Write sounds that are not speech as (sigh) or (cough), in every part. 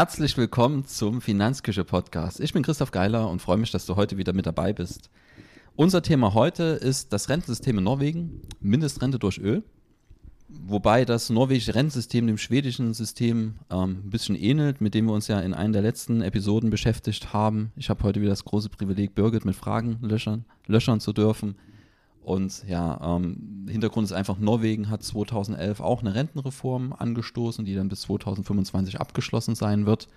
Herzlich willkommen zum Finanzküche Podcast. Ich bin Christoph Geiler und freue mich, dass du heute wieder mit dabei bist. Unser Thema heute ist das Rentensystem in Norwegen, Mindestrente durch Öl. Wobei das norwegische Rentensystem dem schwedischen System ähm, ein bisschen ähnelt, mit dem wir uns ja in einer der letzten Episoden beschäftigt haben. Ich habe heute wieder das große Privileg, Birgit mit Fragen löchern, löchern zu dürfen. Und ja, ähm, Hintergrund ist einfach, Norwegen hat 2011 auch eine Rentenreform angestoßen, die dann bis 2025 abgeschlossen sein wird.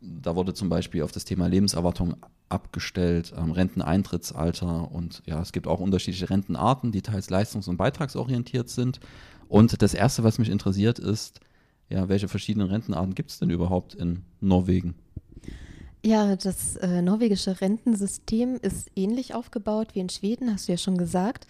Da wurde zum Beispiel auf das Thema Lebenserwartung abgestellt, ähm, Renteneintrittsalter und ja, es gibt auch unterschiedliche Rentenarten, die teils leistungs- und beitragsorientiert sind. Und das Erste, was mich interessiert, ist, ja, welche verschiedenen Rentenarten gibt es denn überhaupt in Norwegen? Ja, das äh, norwegische Rentensystem ist ähnlich aufgebaut wie in Schweden, hast du ja schon gesagt.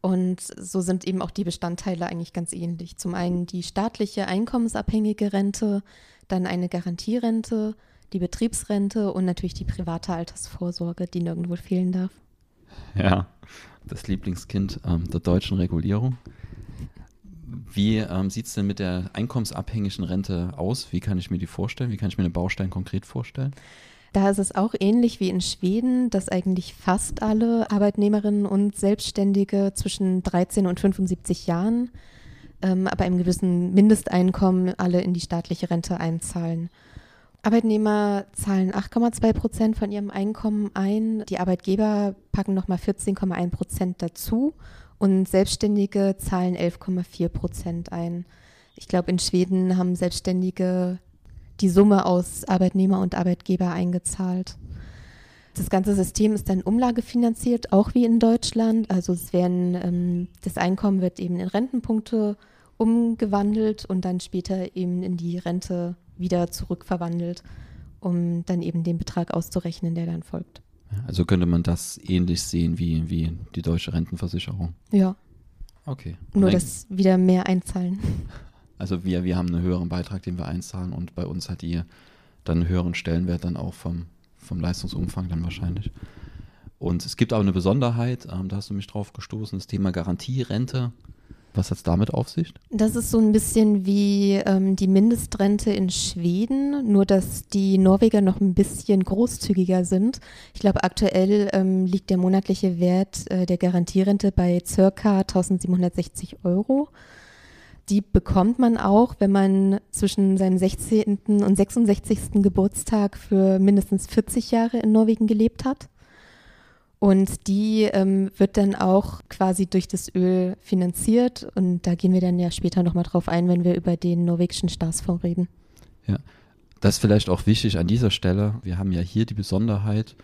Und so sind eben auch die Bestandteile eigentlich ganz ähnlich. Zum einen die staatliche einkommensabhängige Rente, dann eine Garantierente, die Betriebsrente und natürlich die private Altersvorsorge, die nirgendwo fehlen darf. Ja, das Lieblingskind ähm, der deutschen Regulierung. Wie ähm, sieht es denn mit der einkommensabhängigen Rente aus? Wie kann ich mir die vorstellen? Wie kann ich mir den Baustein konkret vorstellen? Da ist es auch ähnlich wie in Schweden, dass eigentlich fast alle Arbeitnehmerinnen und Selbstständige zwischen 13 und 75 Jahren, ähm, aber einem gewissen Mindesteinkommen alle in die staatliche Rente einzahlen. Arbeitnehmer zahlen 8,2 Prozent von ihrem Einkommen ein, die Arbeitgeber packen nochmal 14,1 Prozent dazu und Selbstständige zahlen 11,4 Prozent ein. Ich glaube, in Schweden haben Selbstständige die Summe aus Arbeitnehmer und Arbeitgeber eingezahlt. Das ganze System ist dann umlagefinanziert, auch wie in Deutschland. Also es werden, ähm, das Einkommen wird eben in Rentenpunkte umgewandelt und dann später eben in die Rente wieder zurückverwandelt, um dann eben den Betrag auszurechnen, der dann folgt. Also könnte man das ähnlich sehen wie, wie die deutsche Rentenversicherung? Ja. Okay. Nur, dass wieder mehr einzahlen. (laughs) Also wir, wir haben einen höheren Beitrag, den wir einzahlen und bei uns hat die dann einen höheren Stellenwert dann auch vom, vom Leistungsumfang dann wahrscheinlich. Und es gibt aber eine Besonderheit, ähm, da hast du mich drauf gestoßen, das Thema Garantierente. Was hat es damit auf sich? Das ist so ein bisschen wie ähm, die Mindestrente in Schweden, nur dass die Norweger noch ein bisschen großzügiger sind. Ich glaube, aktuell ähm, liegt der monatliche Wert äh, der Garantierente bei circa 1760 Euro. Die bekommt man auch, wenn man zwischen seinem 16. und 66. Geburtstag für mindestens 40 Jahre in Norwegen gelebt hat. Und die ähm, wird dann auch quasi durch das Öl finanziert. Und da gehen wir dann ja später nochmal drauf ein, wenn wir über den norwegischen Staatsfonds reden. Ja, das ist vielleicht auch wichtig an dieser Stelle. Wir haben ja hier die Besonderheit,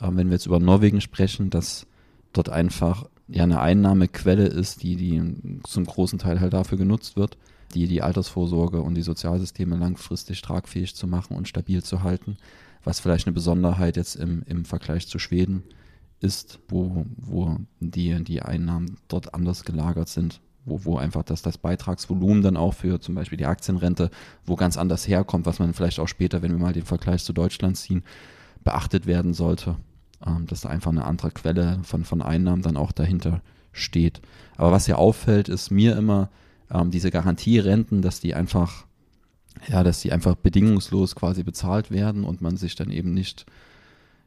äh, wenn wir jetzt über Norwegen sprechen, dass dort einfach ja eine Einnahmequelle ist, die, die zum großen Teil halt dafür genutzt wird, die die Altersvorsorge und die Sozialsysteme langfristig tragfähig zu machen und stabil zu halten, was vielleicht eine Besonderheit jetzt im, im Vergleich zu Schweden ist, wo, wo die, die Einnahmen dort anders gelagert sind, wo, wo einfach das, das Beitragsvolumen dann auch für zum Beispiel die Aktienrente, wo ganz anders herkommt, was man vielleicht auch später, wenn wir mal den Vergleich zu Deutschland ziehen, beachtet werden sollte ähm, dass da einfach eine andere Quelle von, von Einnahmen dann auch dahinter steht. Aber was ja auffällt, ist mir immer ähm, diese Garantierenten, dass die einfach, ja, dass die einfach bedingungslos quasi bezahlt werden und man sich dann eben nicht,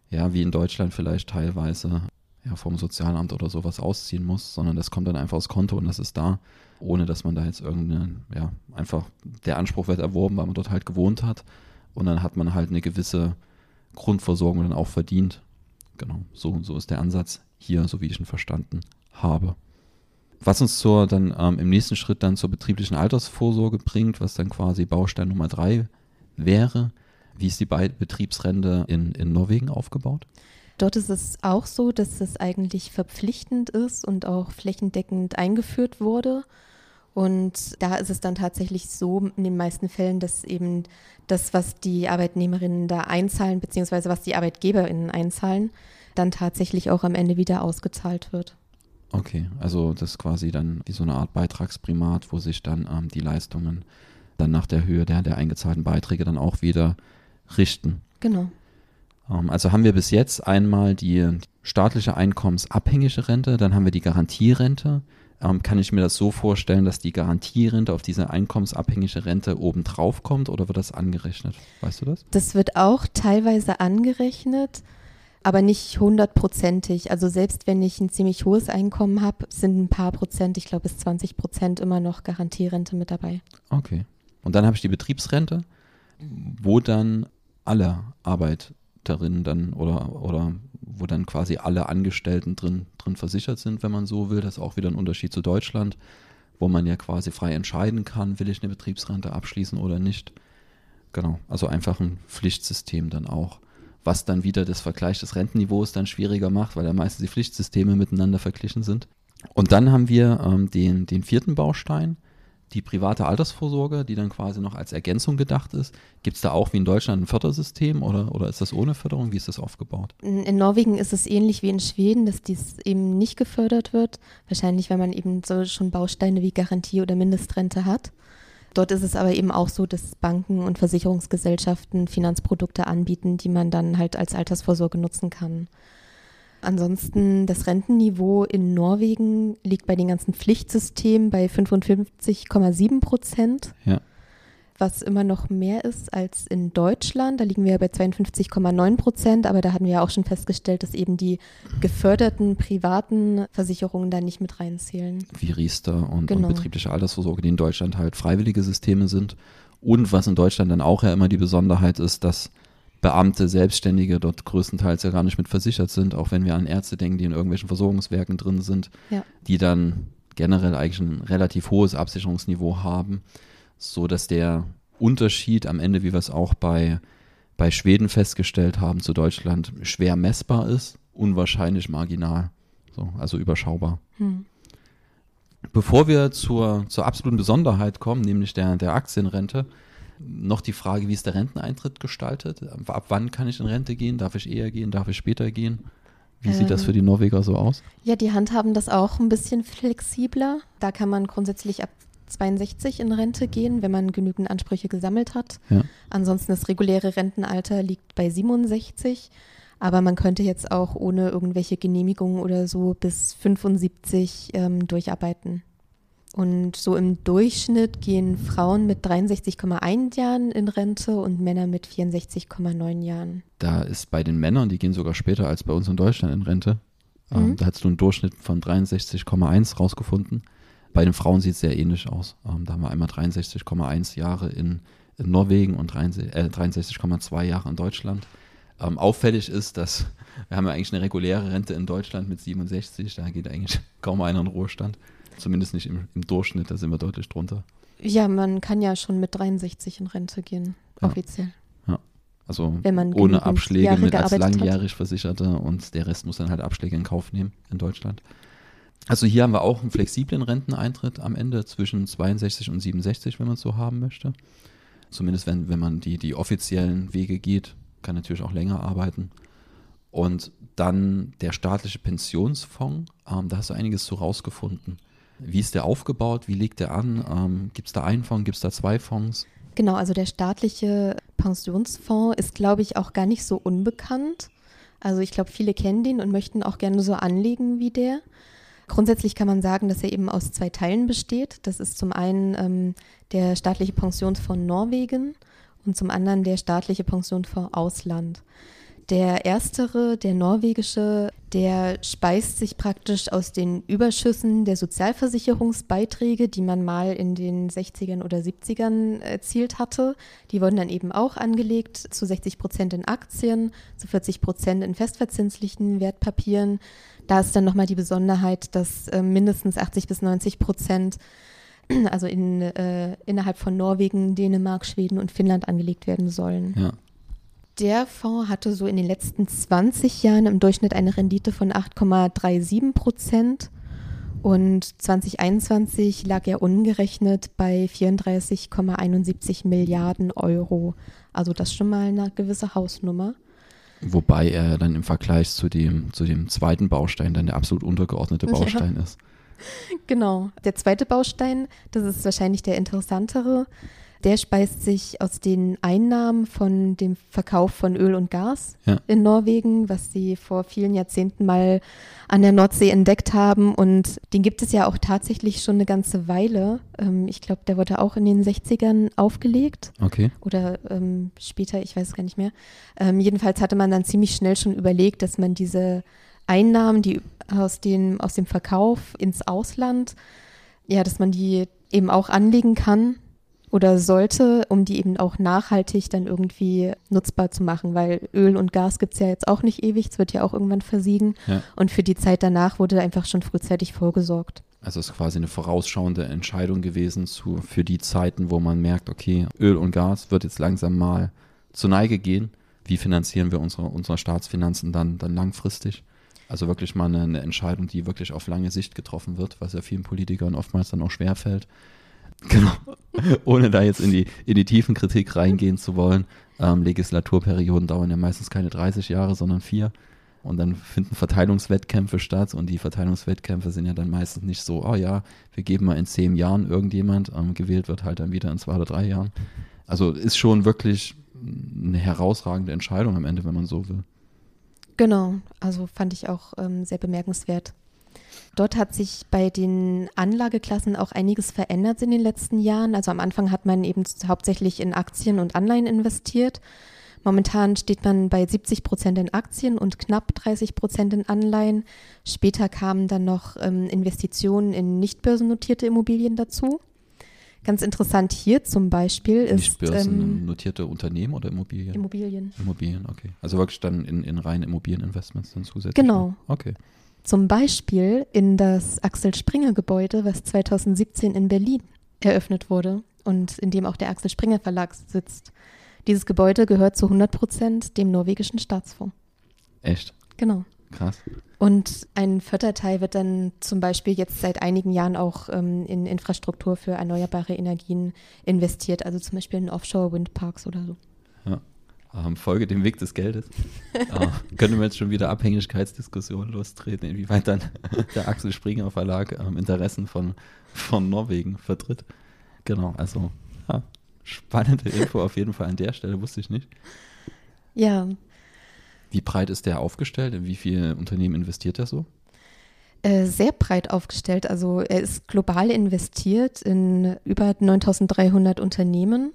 ja, wie in Deutschland vielleicht teilweise ja, vom Sozialamt oder sowas ausziehen muss, sondern das kommt dann einfach aufs Konto und das ist da, ohne dass man da jetzt irgendeine, ja, einfach der Anspruch wird erworben, weil man dort halt gewohnt hat und dann hat man halt eine gewisse Grundversorgung dann auch verdient Genau, so, so ist der Ansatz hier, so wie ich ihn verstanden habe. Was uns zur, dann ähm, im nächsten Schritt dann zur betrieblichen Altersvorsorge bringt, was dann quasi Baustein Nummer drei wäre. Wie ist die Betriebsrente in, in Norwegen aufgebaut? Dort ist es auch so, dass es eigentlich verpflichtend ist und auch flächendeckend eingeführt wurde. Und da ist es dann tatsächlich so in den meisten Fällen, dass eben das, was die Arbeitnehmerinnen da einzahlen, beziehungsweise was die Arbeitgeberinnen einzahlen, dann tatsächlich auch am Ende wieder ausgezahlt wird. Okay, also das ist quasi dann wie so eine Art Beitragsprimat, wo sich dann ähm, die Leistungen dann nach der Höhe der, der eingezahlten Beiträge dann auch wieder richten. Genau. Ähm, also haben wir bis jetzt einmal die staatliche einkommensabhängige Rente, dann haben wir die Garantierente, ähm, kann ich mir das so vorstellen, dass die Garantierente auf diese einkommensabhängige Rente obendrauf kommt oder wird das angerechnet? Weißt du das? Das wird auch teilweise angerechnet, aber nicht hundertprozentig. Also selbst wenn ich ein ziemlich hohes Einkommen habe, sind ein paar Prozent, ich glaube bis 20 Prozent immer noch Garantierente mit dabei. Okay. Und dann habe ich die Betriebsrente, wo dann alle Arbeiterinnen dann oder, oder wo dann quasi alle Angestellten drin, drin versichert sind, wenn man so will. Das ist auch wieder ein Unterschied zu Deutschland, wo man ja quasi frei entscheiden kann, will ich eine Betriebsrente abschließen oder nicht. Genau, also einfach ein Pflichtsystem dann auch, was dann wieder das Vergleich des Rentenniveaus dann schwieriger macht, weil ja meistens die Pflichtsysteme miteinander verglichen sind. Und dann haben wir ähm, den, den vierten Baustein, die private Altersvorsorge, die dann quasi noch als Ergänzung gedacht ist. Gibt es da auch wie in Deutschland ein Fördersystem oder, oder ist das ohne Förderung? Wie ist das aufgebaut? In Norwegen ist es ähnlich wie in Schweden, dass dies eben nicht gefördert wird. Wahrscheinlich, weil man eben so schon Bausteine wie Garantie oder Mindestrente hat. Dort ist es aber eben auch so, dass Banken und Versicherungsgesellschaften Finanzprodukte anbieten, die man dann halt als Altersvorsorge nutzen kann. Ansonsten das Rentenniveau in Norwegen liegt bei den ganzen Pflichtsystemen bei 55,7 Prozent. Ja. Was immer noch mehr ist als in Deutschland. Da liegen wir bei 52,9 Prozent, aber da hatten wir ja auch schon festgestellt, dass eben die geförderten privaten Versicherungen da nicht mit reinzählen. Wie Riester und, genau. und betriebliche Altersvorsorge, die in Deutschland halt freiwillige Systeme sind. Und was in Deutschland dann auch ja immer die Besonderheit ist, dass Beamte, Selbstständige dort größtenteils ja gar nicht mit versichert sind, auch wenn wir an Ärzte denken, die in irgendwelchen Versorgungswerken drin sind, ja. die dann generell eigentlich ein relativ hohes Absicherungsniveau haben, so dass der Unterschied am Ende, wie wir es auch bei, bei Schweden festgestellt haben, zu Deutschland schwer messbar ist, unwahrscheinlich marginal, so, also überschaubar. Hm. Bevor wir zur, zur absoluten Besonderheit kommen, nämlich der, der Aktienrente, noch die Frage, wie ist der Renteneintritt gestaltet? Ab wann kann ich in Rente gehen? Darf ich eher gehen? Darf ich später gehen? Wie ähm, sieht das für die Norweger so aus? Ja, die handhaben das auch ein bisschen flexibler. Da kann man grundsätzlich ab 62 in Rente gehen, wenn man genügend Ansprüche gesammelt hat. Ja. Ansonsten das reguläre Rentenalter liegt bei 67. Aber man könnte jetzt auch ohne irgendwelche Genehmigungen oder so bis 75 ähm, durcharbeiten. Und so im Durchschnitt gehen Frauen mit 63,1 Jahren in Rente und Männer mit 64,9 Jahren. Da ist bei den Männern, die gehen sogar später als bei uns in Deutschland in Rente. Ähm, mhm. da hast du einen Durchschnitt von 63,1 rausgefunden. Bei den Frauen sieht es sehr ähnlich aus. Ähm, da haben wir einmal 63,1 Jahre in, in, Norwegen und 63,2 äh, Jahre in Deutschland. Ähm, auffällig ist, dass (laughs) wir haben ja eigentlich eine reguläre Rente in Deutschland mit 67, da geht eigentlich (laughs) kaum einer in Ruhestand. Zumindest nicht im, im, Durchschnitt, da sind wir deutlich drunter. Ja, man kann ja schon mit 63 in Rente gehen, ja. offiziell. Ja. Also ohne Abschläge Jahre mit als langjährig hat. Versicherte und der Rest muss dann halt Abschläge in Kauf nehmen in Deutschland. Also hier haben wir auch einen flexiblen Renteneintritt am Ende zwischen 62 und 67, wenn man es so haben möchte. Zumindest wenn, wenn man die, die offiziellen Wege geht, kann natürlich auch länger arbeiten. Und dann der staatliche Pensionsfonds, ähm, da hast du einiges zu rausgefunden. Wie ist der aufgebaut? Wie legt der an? Ähm, gibt es da einen Fonds? Gibt es da zwei Fonds? Genau, also der staatliche Pensionsfonds ist, glaube ich, auch gar nicht so unbekannt. Also ich glaube, viele kennen den und möchten auch gerne so anlegen wie der. Grundsätzlich kann man sagen, dass er eben aus zwei Teilen besteht. Das ist zum einen ähm, der staatliche Pensionsfonds Norwegen und zum anderen der staatliche Pensionsfonds Ausland. Der erstere, der norwegische, der speist sich praktisch aus den Überschüssen der Sozialversicherungsbeiträge, die man mal in den 60ern oder 70ern erzielt hatte. Die wurden dann eben auch angelegt, zu 60 Prozent in Aktien, zu 40 Prozent in festverzinslichen Wertpapieren. Da ist dann nochmal die Besonderheit, dass äh, mindestens 80 bis 90 Prozent (clears throat) also in, äh, innerhalb von Norwegen, Dänemark, Schweden und Finnland angelegt werden sollen. Ja. Der Fonds hatte so in den letzten 20 Jahren im Durchschnitt eine Rendite von 8,37 Prozent. Und 2021 lag er ungerechnet bei 34,71 Milliarden Euro. Also das schon mal eine gewisse Hausnummer. Wobei er dann im Vergleich zu dem, zu dem zweiten Baustein dann der absolut untergeordnete Baustein ja. ist. (laughs) Genau. Der zweite Baustein, das ist wahrscheinlich der interessantere, Der speist sich aus den Einnahmen von dem Verkauf von Öl und Gas Ja. in Norwegen, was sie vor vielen Jahrzehnten mal an der Nordsee entdeckt haben. Und den gibt es ja auch tatsächlich schon eine ganze Weile. Ähm, ich glaube, der wurde auch in den 60ern aufgelegt Okay. oder ähm, später, ich weiß es gar nicht mehr. Ähm, jedenfalls hatte man dann ziemlich schnell schon überlegt, dass man diese Einnahmen, die aus, den, aus dem Verkauf ins Ausland, ja, dass man die eben auch anlegen kann oder sollte, um die eben auch nachhaltig dann irgendwie nutzbar zu machen, weil Öl und Gas gibt es ja jetzt auch nicht ewig, es wird ja auch irgendwann versiegen. Ja. Und für die Zeit danach wurde einfach schon frühzeitig vorgesorgt. Also es ist quasi eine vorausschauende Entscheidung gewesen zu, für die Zeiten, wo man merkt, okay, Öl und Gas wird jetzt langsam mal zur Neige gehen. Wie finanzieren wir unsere, unsere Staatsfinanzen dann, dann langfristig? Also wirklich mal eine, Entscheidung, die wirklich auf lange Sicht getroffen wird, was ja vielen Politikern oftmals dann auch schwerfällt. (laughs) Genau. Ohne da jetzt in die, in die tiefen Kritik reingehen zu wollen. Ähm, Legislaturperioden dauern ja meistens keine 30 Jahre, sondern vier. Und dann finden Verteilungswettkämpfe statt und die Verteilungswettkämpfe sind ja dann meistens nicht so, oh ja, wir geben mal in zehn Jahren irgendjemand, ähm, gewählt wird halt dann wieder in zwei oder drei Jahren. Also ist schon wirklich eine herausragende Entscheidung am Ende, wenn man so will. Genau, also fand ich auch ähm, sehr bemerkenswert. Dort hat sich bei den Anlageklassen auch einiges verändert in den letzten Jahren. Also am Anfang hat man eben hauptsächlich in Aktien und Anleihen investiert. Momentan steht man bei 70 Prozent in Aktien und knapp 30 Prozent in Anleihen. Später kamen dann noch ähm, Investitionen in nicht börsennotierte Immobilien dazu. Ganz interessant hier zum Beispiel ist Nicht Börsen, ähm, notierte Unternehmen oder Immobilien? Immobilien. Immobilien, okay. Also wirklich dann in, in reine Immobilieninvestments dann zusätzlich. Genau. Okay. Zum Beispiel in das Axel Springer Gebäude, was 2017 in Berlin eröffnet wurde und in dem auch der Axel Springer Verlag sitzt. Dieses Gebäude gehört zu 100 Prozent dem norwegischen Staatsfonds. Echt? Genau. Krass. Und ein vierter Teil wird dann zum Beispiel jetzt seit einigen Jahren auch ähm, in Infrastruktur für erneuerbare Energien investiert, also zum Beispiel in Offshore-Windparks oder so. Ähm, Folge dem Weg des Geldes. (laughs) äh, können wir jetzt schon wieder Abhängigkeitsdiskussionen lostreten, inwieweit dann (laughs) der Axel Springer Verlag ähm, Interessen von, von Norwegen vertritt. Genau, also ja, spannende Info auf jeden Fall an der Stelle, wusste ich nicht. Ja, Wie breit ist der aufgestellt? In wie viele Unternehmen investiert er so? Äh, sehr breit aufgestellt. Also er ist global investiert in über 9300 Unternehmen.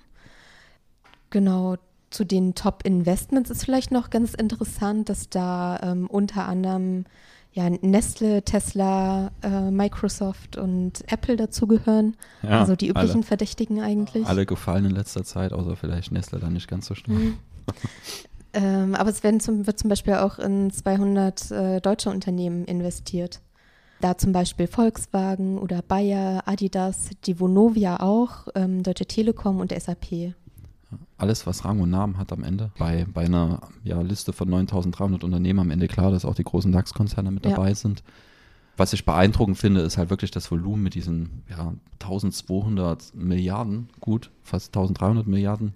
Genau, zu den Top-Investments ist vielleicht noch ganz interessant, dass da ähm, unter anderem ja, Nestle, Tesla, äh, Microsoft und Apple dazugehören. Ja, also die üblichen alle, Verdächtigen eigentlich. alle gefallen in letzter Zeit, außer vielleicht Nestle dann nicht ganz so schnell. Mhm. (laughs) ähm, aber es werden zum, wird zum Beispiel auch in 200 äh, deutsche Unternehmen investiert. Da zum Beispiel Volkswagen oder Bayer, Adidas, die Vonovia auch, ähm, Deutsche Telekom und SAP. Alles, was Rang und Namen hat am Ende. Bei, bei einer ja, Liste von 9300 Unternehmen am Ende klar, dass auch die großen DAX-Konzerne mit Ja. dabei sind. Was ich beeindruckend finde, ist halt wirklich das Volumen mit diesen ja, 1200 Milliarden, gut, fast 1300 Milliarden.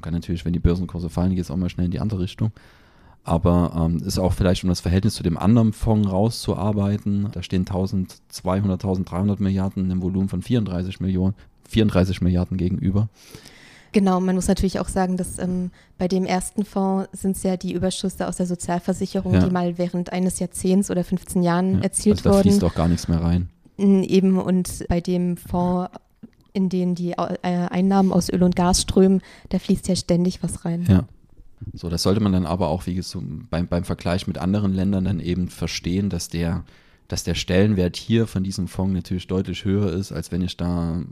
Kann natürlich, wenn die Börsenkurse fallen, geht es auch mal schnell in die andere Richtung. Aber ähm, ist auch vielleicht, um das Verhältnis zu dem anderen Fonds rauszuarbeiten. Da stehen 1200, 1300 Milliarden im Volumen von 34 Millionen, 34 Milliarden gegenüber. Genau, man muss natürlich auch sagen, dass ähm, bei dem ersten Fonds sind es ja die Überschüsse aus der Sozialversicherung, Ja. die mal während eines Jahrzehnts oder 15 Jahren Ja, erzielt also da wurden. fließt auch gar nichts mehr rein. Eben und bei dem Fonds, in den die äh, Einnahmen aus Öl und Gas strömen, da fließt ja ständig was rein. Ja. So, das sollte man dann aber auch, wie gesagt, beim, beim Vergleich mit anderen Ländern dann eben verstehen, dass der, dass der Stellenwert hier von diesem Fonds natürlich deutlich höher ist, als wenn ich da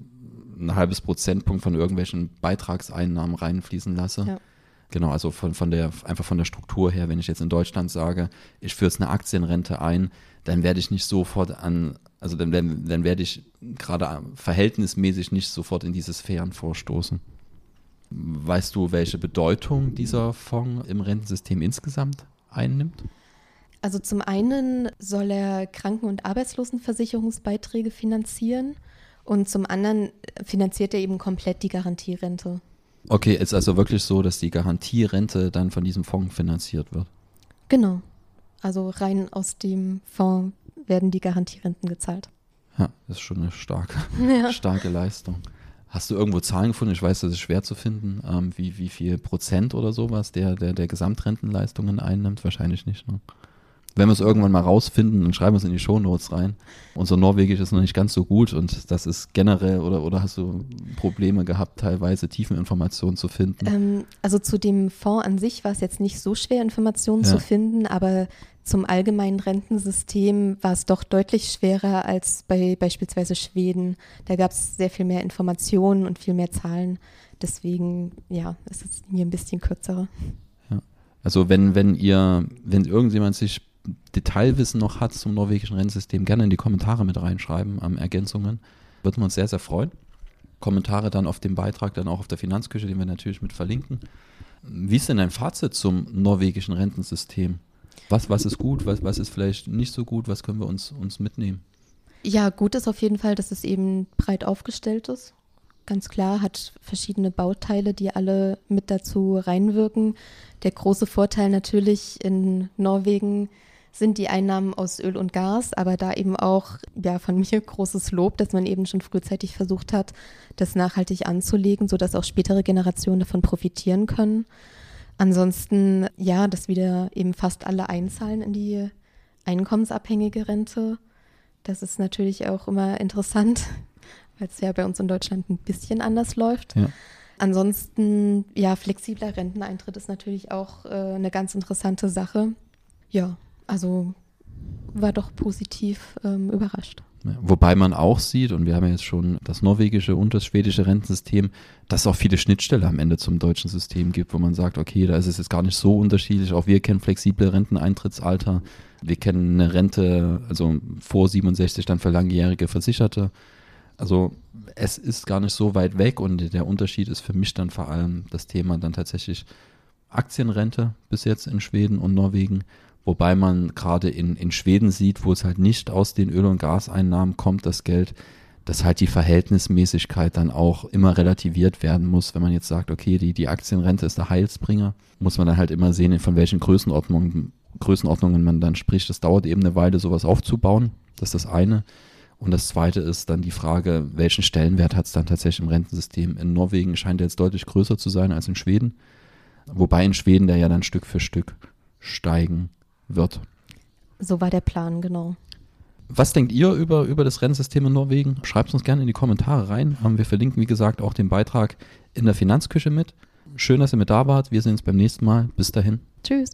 ein halbes Prozentpunkt von irgendwelchen Beitragseinnahmen reinfließen lasse. Ja. Genau, also von, von der, einfach von der Struktur her, wenn ich jetzt in Deutschland sage, ich führe jetzt eine Aktienrente ein, dann werde ich nicht sofort an, also dann, dann, dann werde ich gerade verhältnismäßig nicht sofort in diese Sphären vorstoßen. Weißt du, welche Bedeutung dieser Fonds im Rentensystem insgesamt einnimmt? Also zum einen soll er Kranken- und Arbeitslosenversicherungsbeiträge finanzieren und zum anderen finanziert er eben komplett die Garantierente. Okay, ist also wirklich so, dass die Garantierente dann von diesem Fonds finanziert wird. Genau. Also rein aus dem Fonds werden die Garantierenten gezahlt. Ja, das ist schon eine starke, (laughs) Ja. starke Leistung. Hast du irgendwo Zahlen gefunden? Ich weiß, das ist schwer zu finden, ähm, wie, wie viel Prozent oder sowas der, der, der Gesamtrentenleistungen einnimmt? Wahrscheinlich nicht. Ne? Wenn wir es irgendwann mal rausfinden, dann schreiben wir es in die Shownotes rein. Unser Norwegisch ist noch nicht ganz so gut und das ist generell, oder, oder hast du Probleme gehabt, teilweise Tiefeninformationen zu finden? Ähm, also zu dem Fonds an sich war es jetzt nicht so schwer, Informationen ja. zu finden, aber zum allgemeinen Rentensystem war es doch deutlich schwerer als bei beispielsweise Schweden. Da gab es sehr viel mehr Informationen und viel mehr Zahlen. Deswegen, ja, ist es mir ein bisschen kürzer. Ja. Also wenn, wenn ihr, wenn irgendjemand sich Detailwissen noch hat zum norwegischen Rennsystem, gerne in die Kommentare mit reinschreiben, ähm, Ergänzungen. Würden wir uns sehr, sehr freuen. Kommentare dann auf dem Beitrag, dann auch auf der Finanzküche, den wir natürlich mit verlinken. Wie ist denn dein Fazit zum norwegischen Rentensystem? Was, was ist gut, was, was ist vielleicht nicht so gut, was können wir uns, uns mitnehmen? Ja, gut ist auf jeden Fall, dass es eben breit aufgestellt ist. Ganz klar, hat verschiedene Bauteile, die alle mit dazu reinwirken. Der große Vorteil natürlich in Norwegen sind die Einnahmen aus Öl und Gas, aber da eben auch ja von mir großes Lob, dass man eben schon frühzeitig versucht hat, das nachhaltig anzulegen, sodass auch spätere Generationen davon profitieren können. Ansonsten ja, dass wieder eben fast alle einzahlen in die einkommensabhängige Rente. Das ist natürlich auch immer interessant, (laughs) weil es ja bei uns in Deutschland ein bisschen anders läuft. Ja. Ansonsten, ja, flexibler Renteneintritt ist natürlich auch äh, eine ganz interessante Sache. Ja, also war doch positiv ähm, überrascht. Wobei man auch sieht, und wir haben ja jetzt schon das norwegische und das schwedische Rentensystem, dass es auch viele Schnittstellen am Ende zum deutschen System gibt, wo man sagt, okay, da ist es jetzt gar nicht so unterschiedlich. Auch wir kennen flexible Renteneintrittsalter. Wir kennen eine Rente, also vor 67 dann für langjährige Versicherte. Also es ist gar nicht so weit weg und der Unterschied ist für mich dann vor allem das Thema dann tatsächlich Aktienrente bis jetzt in Schweden und Norwegen Wobei man gerade in, in Schweden sieht, wo es halt nicht aus den Öl- und Gaseinnahmen kommt, das Geld, dass halt die Verhältnismäßigkeit dann auch immer relativiert werden muss. Wenn man jetzt sagt, okay, die, die Aktienrente ist der Heilsbringer, muss man dann halt immer sehen, von welchen Größenordnungen, Größenordnungen man dann spricht. Das dauert eben eine Weile, sowas aufzubauen. Das ist das eine. Und das zweite ist dann die Frage, welchen Stellenwert hat es dann tatsächlich im Rentensystem? In Norwegen scheint er jetzt deutlich größer zu sein als in Schweden. Wobei in Schweden der ja dann Stück für Stück steigen wird. So war der Plan, genau. Was denkt ihr über, über das Rennsystem in Norwegen? Schreibt es uns gerne in die Kommentare rein. Wir verlinken, wie gesagt, auch den Beitrag in der Finanzküche mit. Schön, dass ihr mit da wart. Wir sehen uns beim nächsten Mal. Bis dahin. Tschüss.